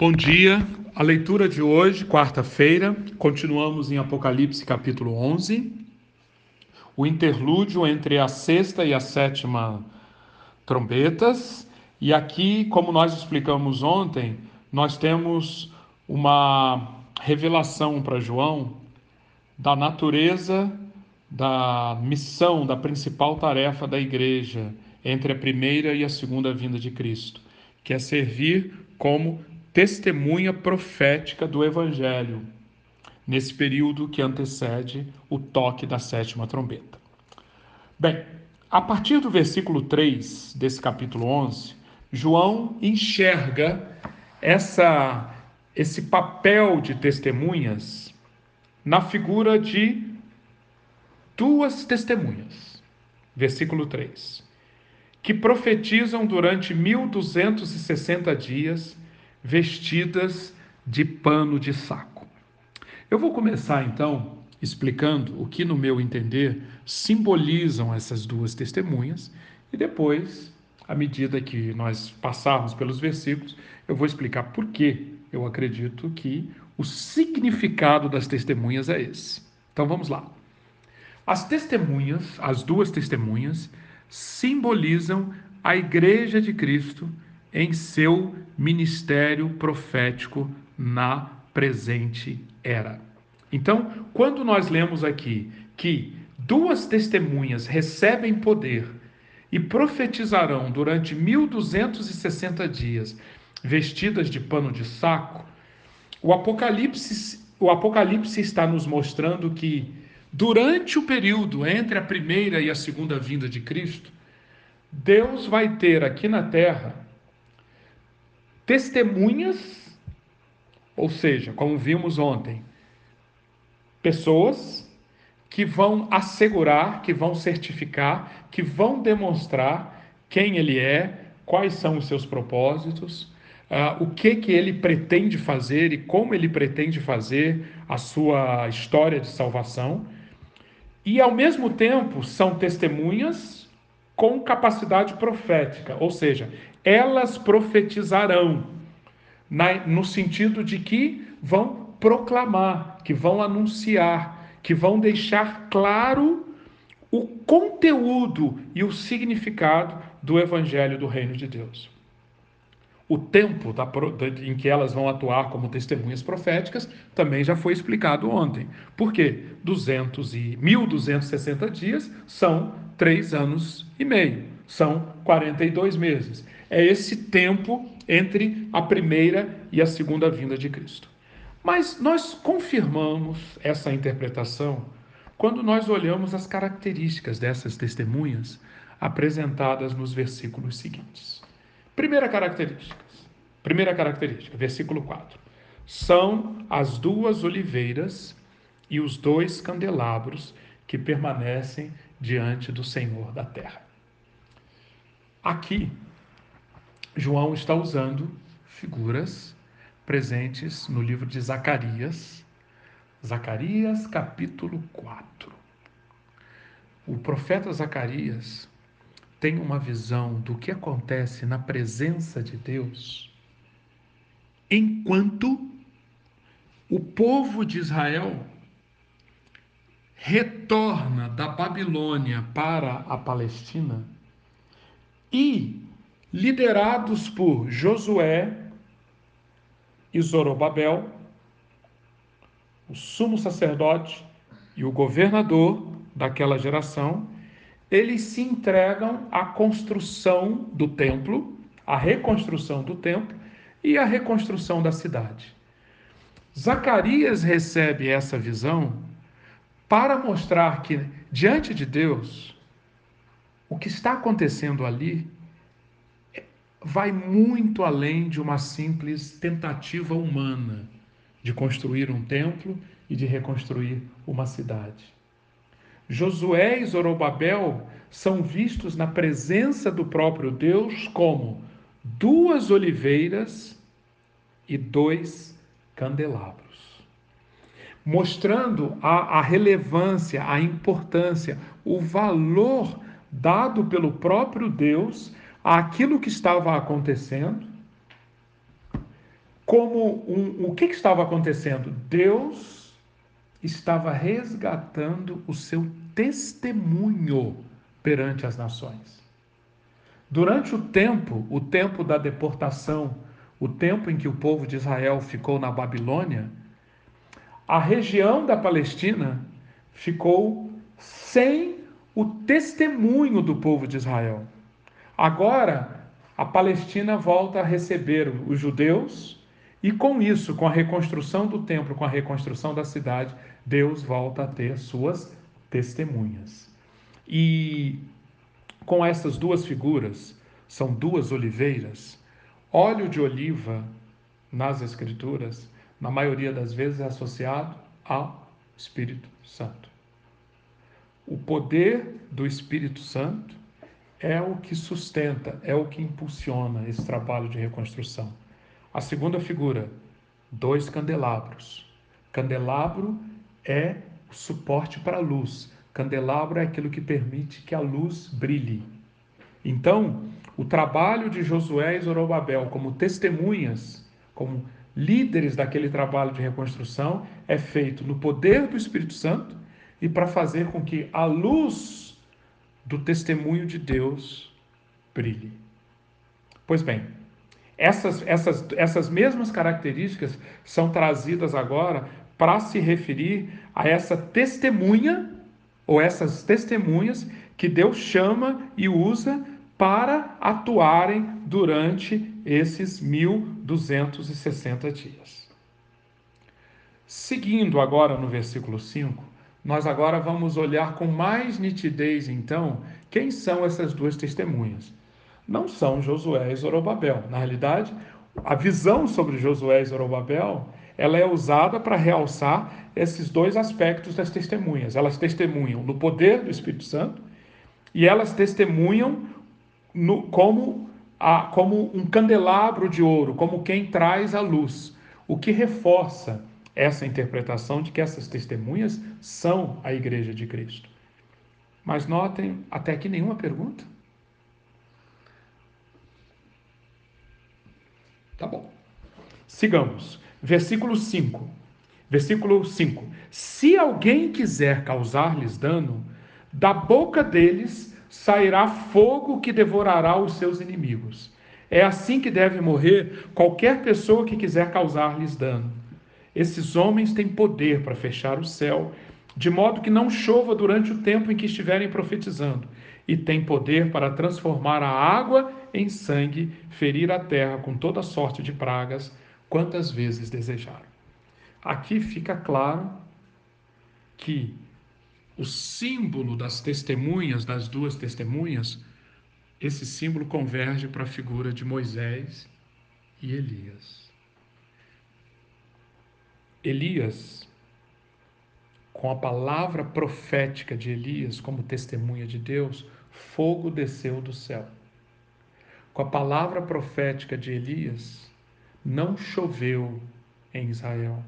Bom dia. A leitura de hoje, quarta-feira, continuamos em Apocalipse capítulo 11. O interlúdio entre a sexta e a sétima trombetas. E aqui, como nós explicamos ontem, nós temos uma revelação para João da natureza da missão, da principal tarefa da igreja entre a primeira e a segunda vinda de Cristo, que é servir como testemunha profética do Evangelho, nesse período que antecede o toque da sétima trombeta. Bem, a partir do versículo 3 desse capítulo 11, João enxerga essa, esse papel de testemunhas na figura de duas testemunhas. Versículo 3. Que profetizam durante 1260 dias vestidas de pano de saco. Eu vou começar então explicando o que, no meu entender, simbolizam essas duas testemunhas e depois, à medida que nós passarmos pelos versículos, eu vou explicar por que eu acredito que o significado das testemunhas é esse. Então vamos lá. As testemunhas, as duas testemunhas, simbolizam a Igreja de Cristo em seu ministério profético na presente era. Então, quando nós lemos aqui que duas testemunhas recebem poder e profetizarão durante 1260 dias, vestidas de pano de saco, o Apocalipse, o Apocalipse está nos mostrando que durante o período entre a primeira e a segunda vinda de Cristo, Deus vai ter aqui na terra testemunhas, ou seja, como vimos ontem, pessoas que vão assegurar, que vão certificar, que vão demonstrar quem ele é, quais são os seus propósitos, uh, o que que ele pretende fazer e como ele pretende fazer a sua história de salvação. E ao mesmo tempo são testemunhas com capacidade profética, ou seja, elas profetizarão, na, no sentido de que vão proclamar, que vão anunciar, que vão deixar claro o conteúdo e o significado do Evangelho do Reino de Deus. O tempo da, em que elas vão atuar como testemunhas proféticas também já foi explicado ontem. Por quê? 200 e 1260 dias são três anos e meio, são 42 meses é esse tempo entre a primeira e a segunda vinda de Cristo. Mas nós confirmamos essa interpretação quando nós olhamos as características dessas testemunhas apresentadas nos versículos seguintes. Primeira característica, primeira característica, versículo 4. São as duas oliveiras e os dois candelabros que permanecem diante do Senhor da terra. Aqui João está usando figuras presentes no livro de Zacarias, Zacarias capítulo 4. O profeta Zacarias tem uma visão do que acontece na presença de Deus enquanto o povo de Israel retorna da Babilônia para a Palestina e liderados por Josué e Zorobabel, o sumo sacerdote e o governador daquela geração, eles se entregam à construção do templo, à reconstrução do templo e à reconstrução da cidade. Zacarias recebe essa visão para mostrar que, diante de Deus, o que está acontecendo ali vai muito além de uma simples tentativa humana de construir um templo e de reconstruir uma cidade. Josué e Zorobabel são vistos na presença do próprio Deus como duas oliveiras e dois candelabros, mostrando a, a relevância, a importância, o valor dado pelo próprio Deus àquilo que estava acontecendo, como um, o que, que estava acontecendo? Deus estava resgatando o seu testemunho perante as nações. Durante o tempo, o tempo da deportação, o tempo em que o povo de Israel ficou na Babilônia, a região da Palestina ficou sem o testemunho do povo de Israel. Agora, a Palestina volta a receber os judeus, e com isso, com a reconstrução do templo, com a reconstrução da cidade, Deus volta a ter suas testemunhas. E com essas duas figuras, são duas oliveiras, óleo de oliva nas Escrituras, na maioria das vezes, é associado ao Espírito Santo. O poder do Espírito Santo é o que sustenta, é o que impulsiona esse trabalho de reconstrução. A segunda figura, dois candelabros. Candelabro é o suporte para a luz. Candelabro é aquilo que permite que a luz brilhe. Então, o trabalho de Josué e Zorobabel como testemunhas, como líderes daquele trabalho de reconstrução, é feito no poder do Espírito Santo e para fazer com que a luz do testemunho de Deus brilhe. Pois bem, essas, essas, essas mesmas características são trazidas agora para se referir a essa testemunha, ou essas testemunhas que Deus chama e usa para atuarem durante esses 1260 dias. Seguindo agora no versículo 5, nós agora vamos olhar com mais nitidez, então, quem são essas duas testemunhas não são Josué e Zorobabel. Na realidade, a visão sobre Josué e Zorobabel ela é usada para realçar esses dois aspectos das testemunhas. Elas testemunham no poder do Espírito Santo e elas testemunham no, como, a, como um candelabro de ouro, como quem traz a luz, o que reforça essa interpretação de que essas testemunhas são a Igreja de Cristo. Mas notem até que nenhuma pergunta. Tá bom. Sigamos. Versículo 5. Versículo 5. Se alguém quiser causar-lhes dano, da boca deles sairá fogo que devorará os seus inimigos. É assim que deve morrer qualquer pessoa que quiser causar-lhes dano. Esses homens têm poder para fechar o céu, de modo que não chova durante o tempo em que estiverem profetizando, e têm poder para transformar a água em sangue, ferir a terra com toda sorte de pragas, quantas vezes desejaram. Aqui fica claro que o símbolo das testemunhas, das duas testemunhas, esse símbolo converge para a figura de Moisés e Elias. Elias, com a palavra profética de Elias como testemunha de Deus, fogo desceu do céu com a palavra profética de Elias, não choveu em Israel.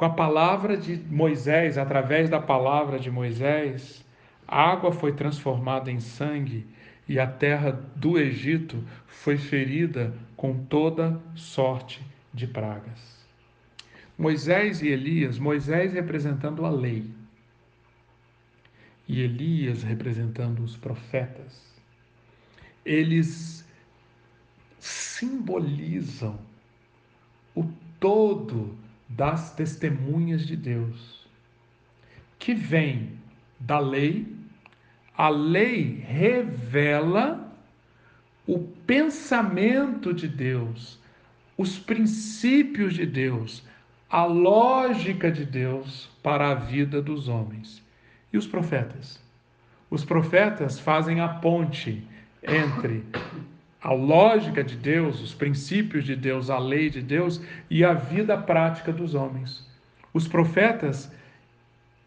Com a palavra de Moisés, através da palavra de Moisés, a água foi transformada em sangue e a terra do Egito foi ferida com toda sorte de pragas. Moisés e Elias, Moisés representando a lei e Elias representando os profetas eles simbolizam o todo das testemunhas de Deus, que vem da lei, a lei revela o pensamento de Deus, os princípios de Deus, a lógica de Deus para a vida dos homens. E os profetas? Os profetas fazem a ponte entre a lógica de Deus, os princípios de Deus, a lei de Deus e a vida prática dos homens. Os profetas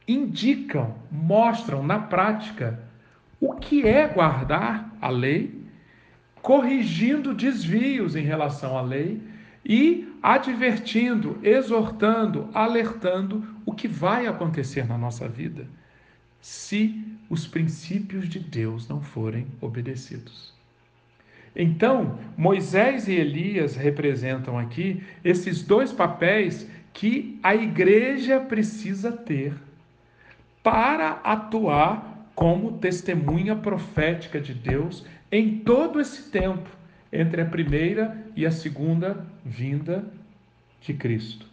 indicam, mostram na prática o que é guardar a lei, corrigindo desvios em relação à lei e advertindo, exortando, alertando o que vai acontecer na nossa vida se os princípios de Deus não forem obedecidos. Então, Moisés e Elias representam aqui esses dois papéis que a igreja precisa ter para atuar como testemunha profética de Deus em todo esse tempo entre a primeira e a segunda vinda de Cristo.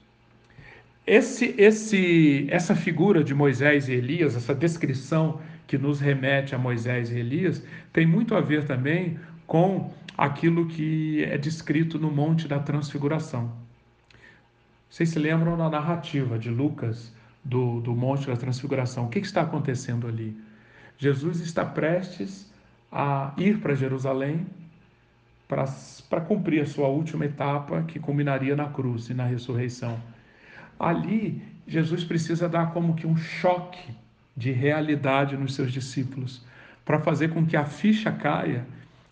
Esse, esse, essa figura de Moisés e Elias, essa descrição que nos remete a Moisés e Elias, tem muito a ver também com aquilo que é descrito no Monte da Transfiguração. Vocês se lembram da narrativa de Lucas do, do Monte da Transfiguração? O que, que está acontecendo ali? Jesus está prestes a ir para Jerusalém para cumprir a sua última etapa, que culminaria na cruz e na ressurreição. Ali, Jesus precisa dar como que um choque de realidade nos seus discípulos, para fazer com que a ficha caia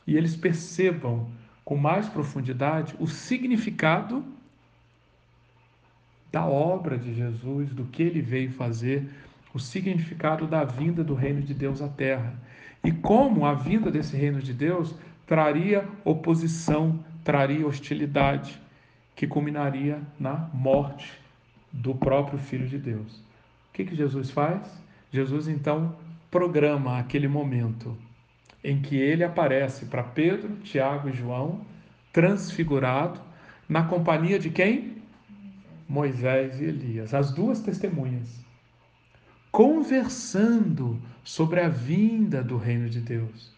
e eles percebam com mais profundidade o significado da obra de Jesus, do que ele veio fazer, o significado da vinda do reino de Deus à terra. E como a vinda desse reino de Deus traria oposição, traria hostilidade, que culminaria na morte do próprio Filho de Deus. O que, que Jesus faz? Jesus então programa aquele momento em que ele aparece para Pedro, Tiago e João, transfigurado, na companhia de quem? Moisés e Elias, as duas testemunhas, conversando sobre a vinda do reino de Deus.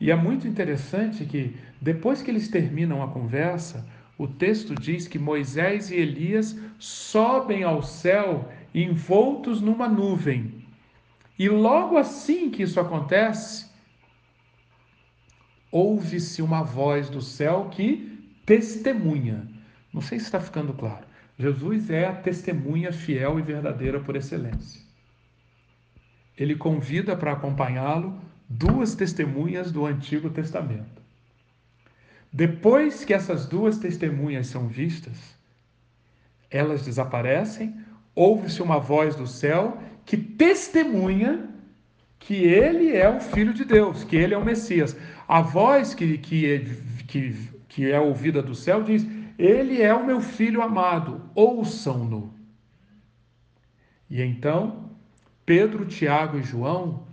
E é muito interessante que, depois que eles terminam a conversa, o texto diz que Moisés e Elias sobem ao céu envoltos numa nuvem. E logo assim que isso acontece, ouve-se uma voz do céu que testemunha. Não sei se está ficando claro. Jesus é a testemunha fiel e verdadeira por excelência. Ele convida para acompanhá-lo duas testemunhas do Antigo Testamento. Depois que essas duas testemunhas são vistas, elas desaparecem, ouve-se uma voz do céu que testemunha que ele é o Filho de Deus, que ele é o Messias. A voz que, que, que, que é ouvida do céu diz: Ele é o meu filho amado, ouçam-no. E então, Pedro, Tiago e João,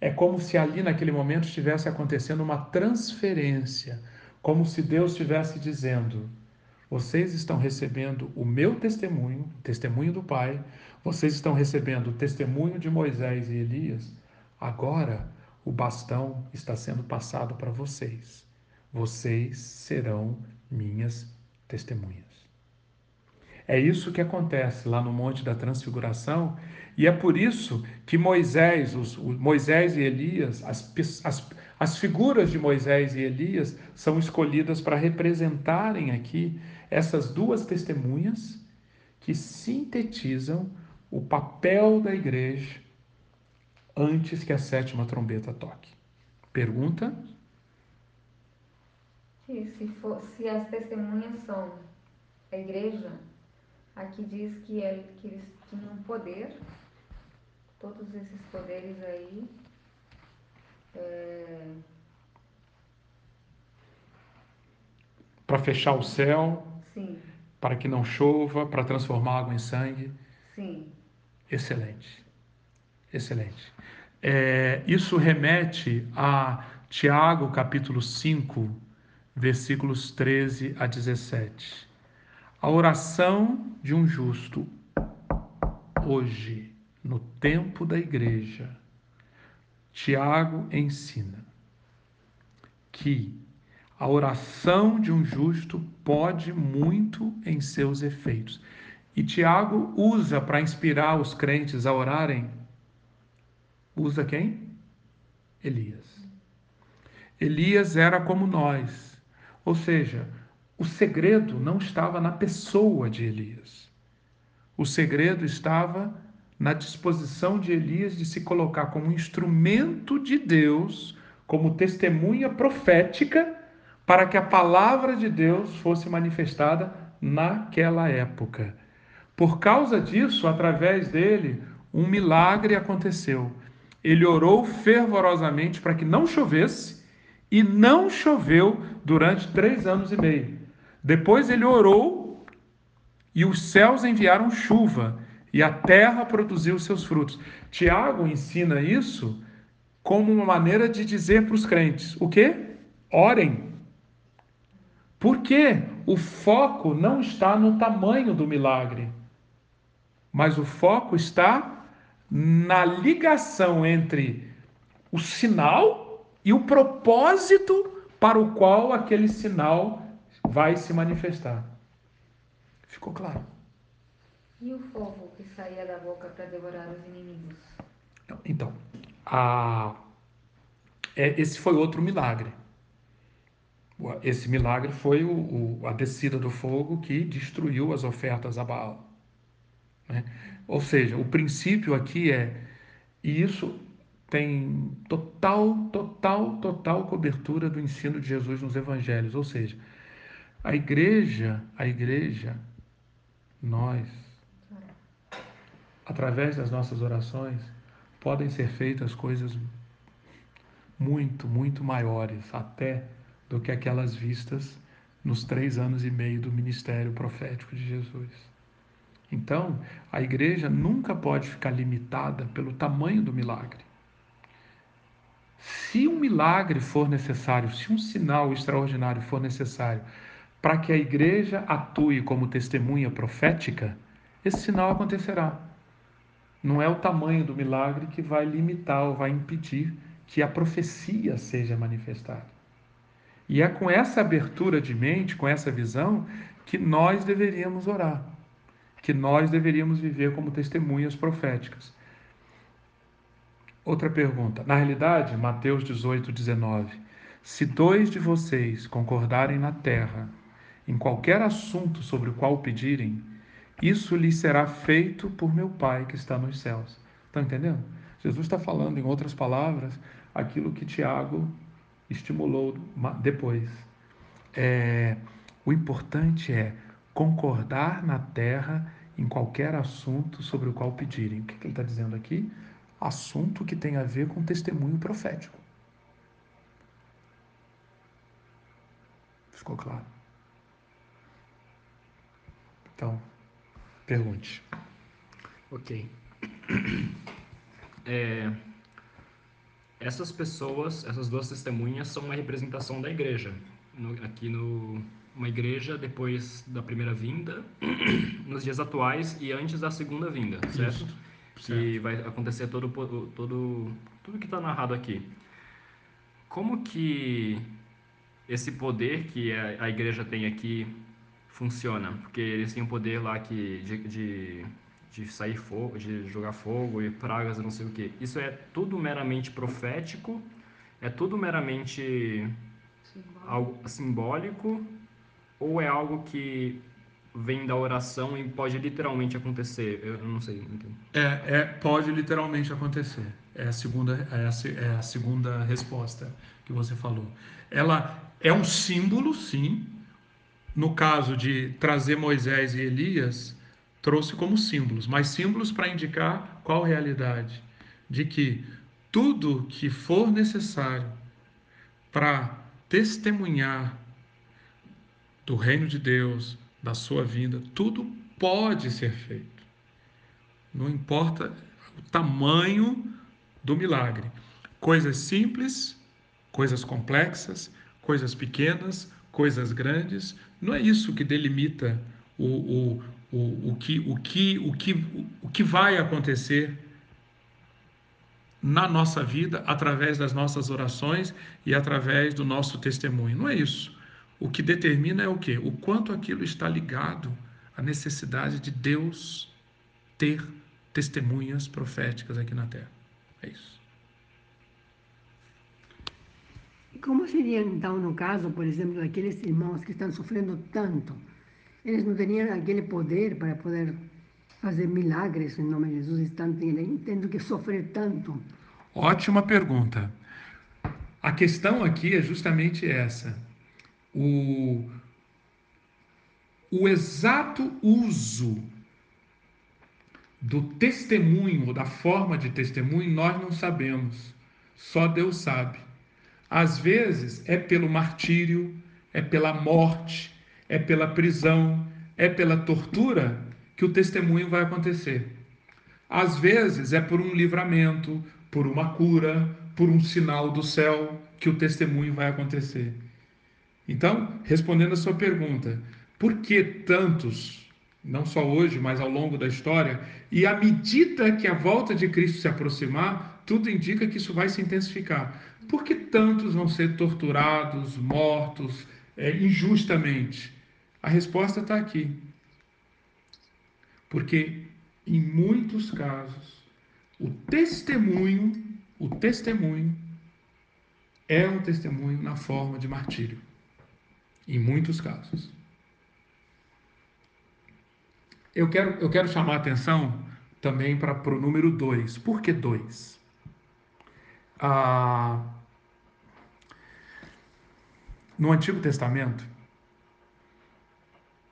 é como se ali naquele momento estivesse acontecendo uma transferência, como se Deus estivesse dizendo: vocês estão recebendo o meu testemunho, testemunho do Pai, vocês estão recebendo o testemunho de Moisés e Elias, agora o bastão está sendo passado para vocês. Vocês serão minhas testemunhas. É isso que acontece lá no Monte da Transfiguração, e é por isso que Moisés, os, Moisés e Elias, as, as, as figuras de Moisés e Elias são escolhidas para representarem aqui essas duas testemunhas que sintetizam o papel da igreja antes que a sétima trombeta toque. Pergunta? se, for, se as testemunhas são a igreja, aqui diz que, é, que eles tinham poder, todos esses poderes aí. É... Para fechar o céu, Sim. para que não chova, para transformar água em sangue. Sim. Excelente. Excelente. É, isso remete a Tiago capítulo 5, versículos 13 a 17. A oração de um justo hoje, no tempo da igreja, Tiago ensina que a oração de um justo pode muito em seus efeitos. E Tiago usa para inspirar os crentes a orarem, usa quem? Elias. Elias era como nós, ou seja, o segredo não estava na pessoa de Elias. O segredo estava na disposição de Elias de se colocar como instrumento de Deus, como testemunha profética, para que a palavra de Deus fosse manifestada naquela época. Por causa disso, através dele, um milagre aconteceu. Ele orou fervorosamente para que não chovesse E não choveu durante três anos e meio. Depois ele orou e os céus enviaram chuva e a terra produziu seus frutos. Tiago ensina isso como uma maneira de dizer para os crentes: o quê? Orem. Porque o foco não está no tamanho do milagre, mas o foco está na ligação entre o sinal e o propósito para o qual aquele sinal vai se manifestar. Ficou claro? E o fogo que saía da boca para devorar os inimigos? Então, a... é, esse foi outro milagre. Esse milagre foi o, o, a descida do fogo que destruiu as ofertas a Baal. Né? Ou seja, o princípio aqui é, e isso tem total, total, total cobertura do ensino de Jesus nos evangelhos. Ou seja, a igreja, a igreja, nós, através das nossas orações, podem ser feitas coisas muito, muito maiores, até do que aquelas vistas nos três anos e meio do ministério profético de Jesus. Então, a igreja nunca pode ficar limitada pelo tamanho do milagre. Se um milagre for necessário, se um sinal extraordinário for necessário para que a igreja atue como testemunha profética, esse sinal acontecerá. Não é o tamanho do milagre que vai limitar ou vai impedir que a profecia seja manifestada. E é com essa abertura de mente, com essa visão, que nós deveríamos orar, que nós deveríamos viver como testemunhas proféticas. Outra pergunta. Na realidade, Mateus 18, 19. Se dois de vocês concordarem na terra em qualquer assunto sobre o qual pedirem, isso lhe será feito por meu Pai que está nos céus. Estão entendendo? Jesus está falando, em outras palavras, aquilo que Tiago estimulou depois. É, o importante é concordar na terra em qualquer assunto sobre o qual pedirem. O que, que ele está dizendo aqui? Assunto que tem a ver com testemunho profético. Ficou claro? Então, pergunte. Ok. É, essas pessoas, essas duas testemunhas, são uma representação da igreja. No, aqui no uma igreja depois da primeira vinda, nos dias atuais e antes da segunda vinda, certo? Isso, que vai acontecer todo todo tudo que está narrado aqui. Como que esse poder que a, a, igreja tem aqui funciona? Porque eles têm um poder lá que de, de de sair fogo, de jogar fogo e pragas e não sei o que. Isso é tudo meramente profético, é tudo meramente simbólico. algo simbólico ou é algo que vem da oração e pode literalmente acontecer? Eu não sei. É, é, pode literalmente acontecer. É a segunda, é a, é a segunda resposta que você falou. Ela é um símbolo, sim. No caso de trazer Moisés e Elias, trouxe como símbolos, mas símbolos para indicar qual realidade? De que tudo que for necessário para testemunhar do reino de Deus, da sua vinda, tudo pode ser feito. Não importa o tamanho do milagre. Coisas simples, coisas complexas, coisas pequenas, coisas grandes, não é isso que delimita o, o, o, o, que, o, que, o, que, o que vai acontecer na nossa vida através das nossas orações e através do nosso testemunho. Não é isso. O que determina é o quê? O quanto aquilo está ligado à necessidade de Deus ter testemunhas proféticas aqui na Terra. É isso. Como seria então no caso, por exemplo, daqueles irmãos que estão sofrendo tanto? Eles não tinham aquele poder para poder fazer milagres em nome de Jesus, estão tendo que sofrer tanto. Ótima pergunta. A questão aqui é justamente essa. O, o exato uso do testemunho, da forma de testemunho, nós não sabemos. Só Deus sabe. Às vezes é pelo martírio, é pela morte, é pela prisão, é pela tortura que o testemunho vai acontecer. Às vezes é por um livramento, por uma cura, por um sinal do céu que o testemunho vai acontecer. Então, respondendo a sua pergunta, por que tantos, não só hoje, mas ao longo da história, e à medida que a volta de Cristo se aproximar, tudo indica que isso vai se intensificar. Por que tantos vão ser torturados, mortos, é, injustamente? A resposta está aqui. Porque, em muitos casos, o testemunho, o testemunho, é um testemunho na forma de martírio. Em muitos casos. Eu quero, eu quero chamar a atenção também para o número 2. Por que 2? Ah, no Antigo Testamento,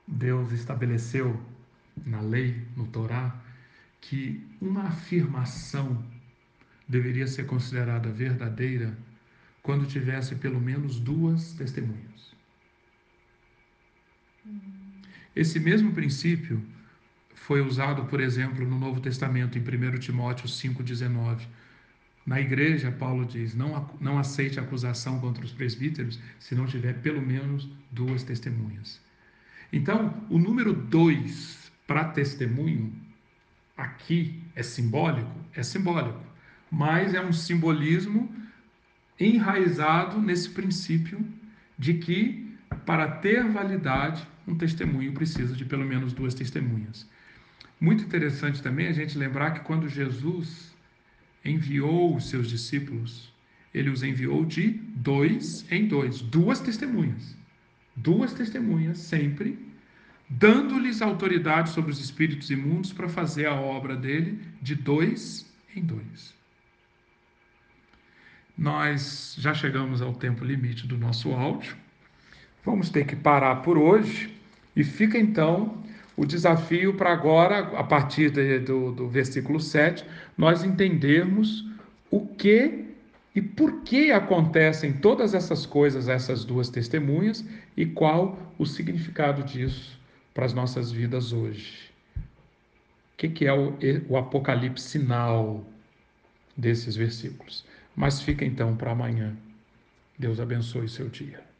Deus estabeleceu na lei, no Torá, que uma afirmação deveria ser considerada verdadeira quando tivesse pelo menos duas testemunhas. Esse mesmo princípio foi usado, por exemplo, no Novo Testamento, em 1 Timóteo 5,19. Na igreja, Paulo diz: não, não aceite acusação contra os presbíteros se não tiver pelo menos duas testemunhas. Então, o número dois para testemunho, aqui é simbólico? É simbólico, mas é um simbolismo enraizado nesse princípio de que, para ter validade, um testemunho precisa de pelo menos duas testemunhas. Muito interessante também a gente lembrar que quando Jesus enviou os seus discípulos, ele os enviou de dois em dois, duas testemunhas. Duas testemunhas sempre, dando-lhes autoridade sobre os espíritos imundos para fazer a obra dele de dois em dois. Nós já chegamos ao tempo limite do nosso áudio. Vamos ter que parar por hoje e fica então o desafio para agora, a partir de, do, do versículo 7, nós entendermos o que e por que acontecem todas essas coisas, essas duas testemunhas, e qual o significado disso para as nossas vidas hoje. O que, que é o, o apocalipse sinal desses versículos? Mas fica então para amanhã. Deus abençoe seu dia.